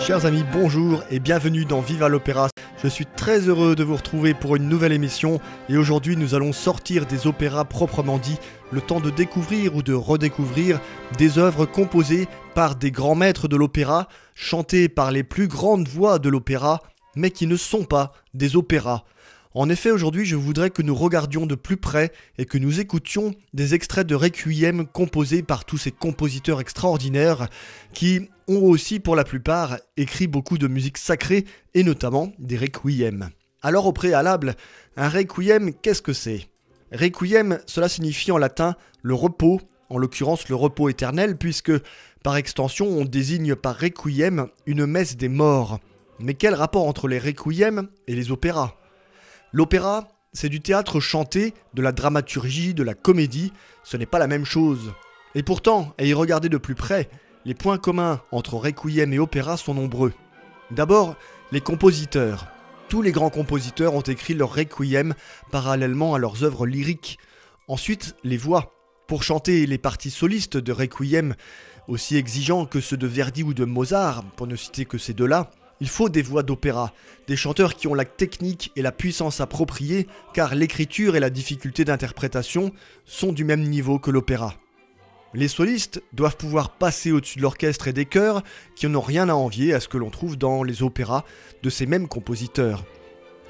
Chers amis, bonjour et bienvenue dans Viva l'Opéra. Je suis très heureux de vous retrouver pour une nouvelle émission et aujourd'hui nous allons sortir des opéras proprement dit, le temps de découvrir ou de redécouvrir des œuvres composées par des grands maîtres de l'opéra, chantées par les plus grandes voix de l'opéra, mais qui ne sont pas des opéras. En effet, aujourd'hui, je voudrais que nous regardions de plus près et que nous écoutions des extraits de requiem composés par tous ces compositeurs extraordinaires qui ont aussi, pour la plupart, écrit beaucoup de musique sacrée et notamment des requiem. Alors, au préalable, un requiem, qu'est-ce que c'est? Requiem, cela signifie en latin le repos, en l'occurrence le repos éternel, puisque par extension on désigne par requiem une messe des morts. Mais quel rapport entre les requiem et les opéras? L'opéra, c'est du théâtre chanté, de la dramaturgie, de la comédie, ce n'est pas la même chose. Et pourtant, à y regarder de plus près, les points communs entre requiem et opéra sont nombreux. D'abord, les compositeurs. Tous les grands compositeurs ont écrit leur requiem parallèlement à leurs œuvres lyriques. Ensuite, les voix. Pour chanter les parties solistes de requiem, aussi exigeants que ceux de Verdi ou de Mozart, pour ne citer que ces deux-là, il faut des voix d'opéra, des chanteurs qui ont la technique et la puissance appropriée, car l'écriture et la difficulté d'interprétation sont du même niveau que l'opéra. Les solistes doivent pouvoir passer au-dessus de l'orchestre et des chœurs qui n'ont rien à envier à ce que l'on trouve dans les opéras de ces mêmes compositeurs.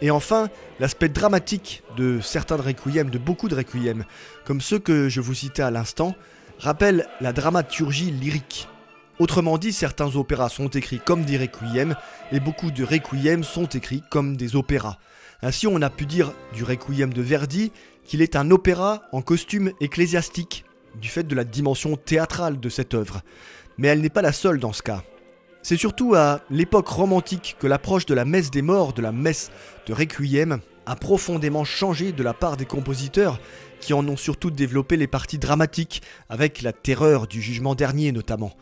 Et enfin, l'aspect dramatique de certains de requiem, de beaucoup de requiem, comme ceux que je vous citais à l'instant, rappelle la dramaturgie lyrique. Autrement dit, certains opéras sont écrits comme des requiem et beaucoup de requiem sont écrits comme des opéras. Ainsi, on a pu dire du requiem de Verdi qu'il est un opéra en costume ecclésiastique, du fait de la dimension théâtrale de cette œuvre. Mais elle n'est pas la seule dans ce cas. C'est surtout à l'époque romantique que l'approche de la messe des morts, de la messe de requiem, a profondément changé de la part des compositeurs qui en ont surtout développé les parties dramatiques, avec la terreur du jugement dernier notamment.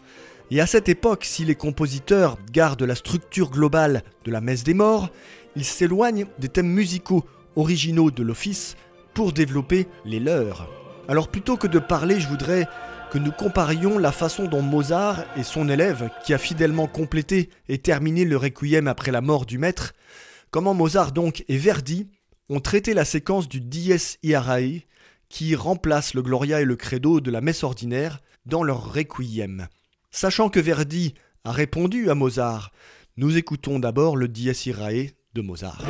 Et à cette époque, si les compositeurs gardent la structure globale de la messe des morts, ils s'éloignent des thèmes musicaux originaux de l'office pour développer les leurs. Alors plutôt que de parler, je voudrais que nous comparions la façon dont Mozart et son élève, qui a fidèlement complété et terminé le requiem après la mort du maître, comment Mozart donc et Verdi ont traité la séquence du Dies Irae qui remplace le Gloria et le Credo de la messe ordinaire dans leur requiem. Sachant que Verdi a répondu à Mozart, nous écoutons d'abord le Dies Irae de Mozart.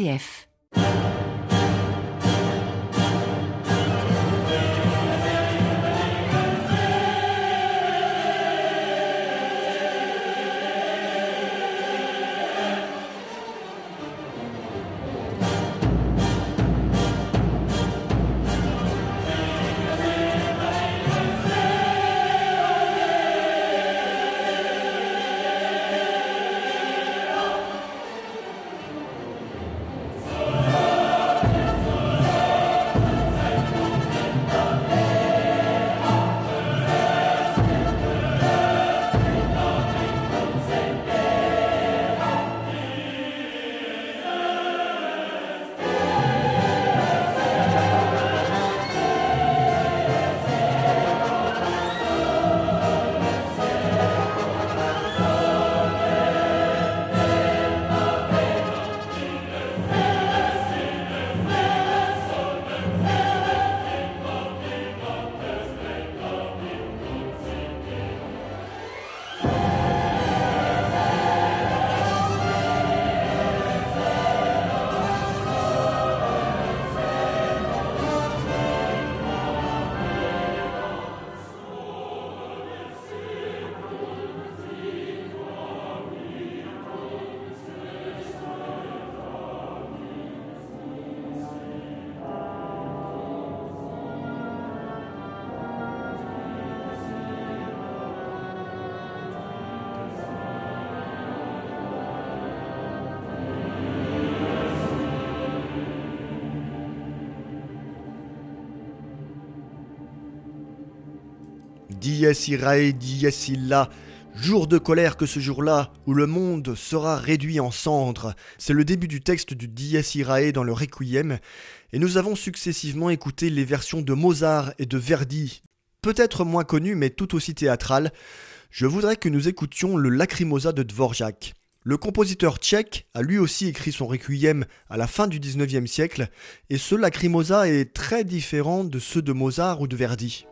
RCF. Dies irae, dies illa. Jour de colère que ce jour-là, où le monde sera réduit en cendres. C'est le début du texte du Dies irae dans le Requiem, et nous avons successivement écouté les versions de Mozart et de Verdi, peut-être moins connues mais tout aussi théâtrales. Je voudrais que nous écoutions le Lacrimosa de Dvorak. Le compositeur tchèque a lui aussi écrit son requiem à la fin du 19e siècle, et ce lacrimosa est très différent de ceux de Mozart ou de Verdi.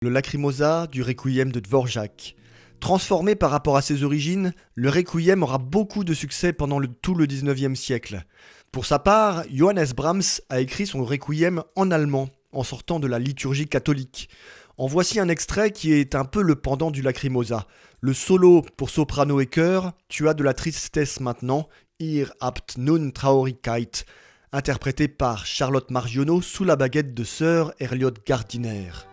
Le Lacrimosa du Requiem de Dvorak. Transformé par rapport à ses origines, le Requiem aura beaucoup de succès pendant tout le 19e siècle. Pour sa part, Johannes Brahms a écrit son Requiem en allemand, en sortant de la liturgie catholique. En voici un extrait qui est un peu le pendant du Lacrimosa. Le solo pour soprano et chœur, Tu as de la tristesse maintenant, Ihr habt nun Traurigkeit, interprété par Charlotte Margiono sous la baguette de sœur Herliot Gardiner.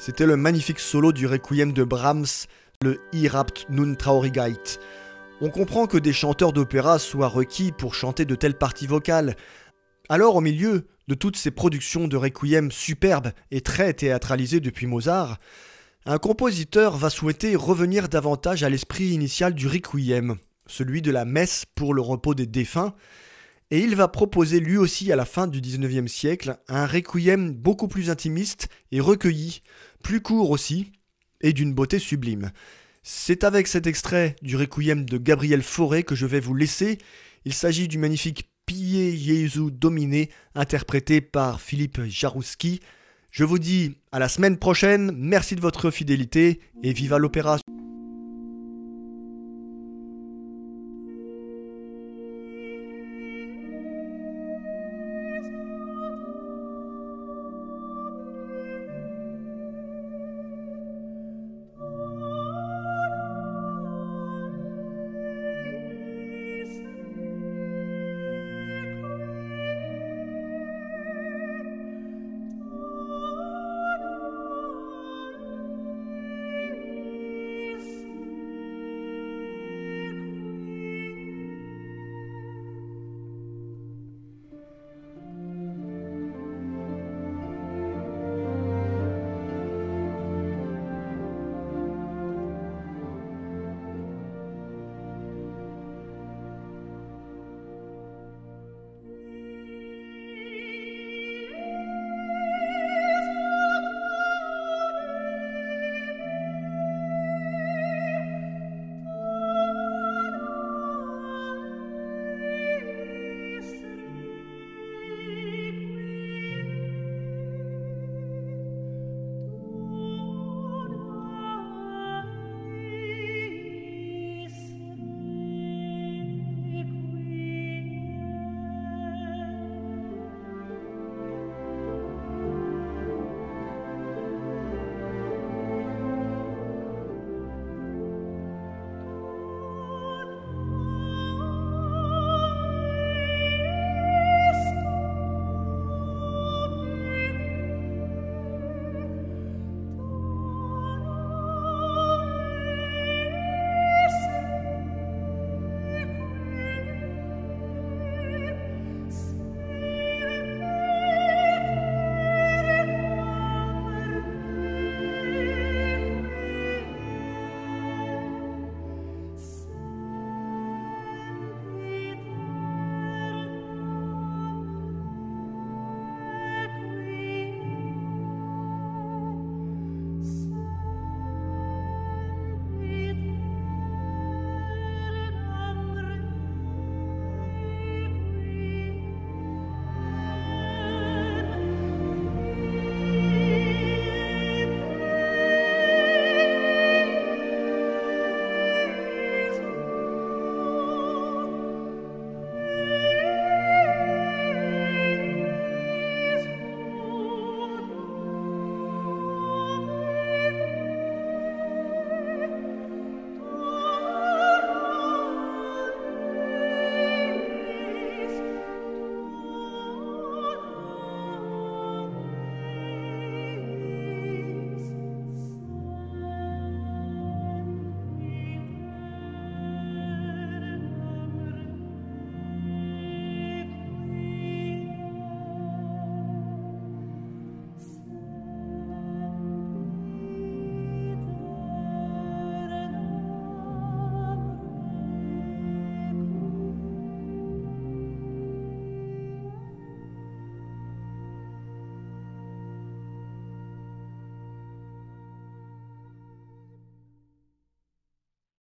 C'était le magnifique solo du requiem de Brahms, le Irapt nun Traurigkeit. On comprend que des chanteurs d'opéra soient requis pour chanter de telles parties vocales. Alors, au milieu de toutes ces productions de requiem superbes et très théâtralisées depuis Mozart, un compositeur va souhaiter revenir davantage à l'esprit initial du requiem, celui de la messe pour le repos des défunts, et il va proposer lui aussi à la fin du XIXe siècle un requiem beaucoup plus intimiste et recueilli, plus court aussi, et d'une beauté sublime. C'est avec cet extrait du requiem de Gabriel Fauré que je vais vous laisser. Il s'agit du magnifique Pie Jesu Dominé, interprété par Philippe Jarouski. Je vous dis à la semaine prochaine, merci de votre fidélité et viva l'opéra.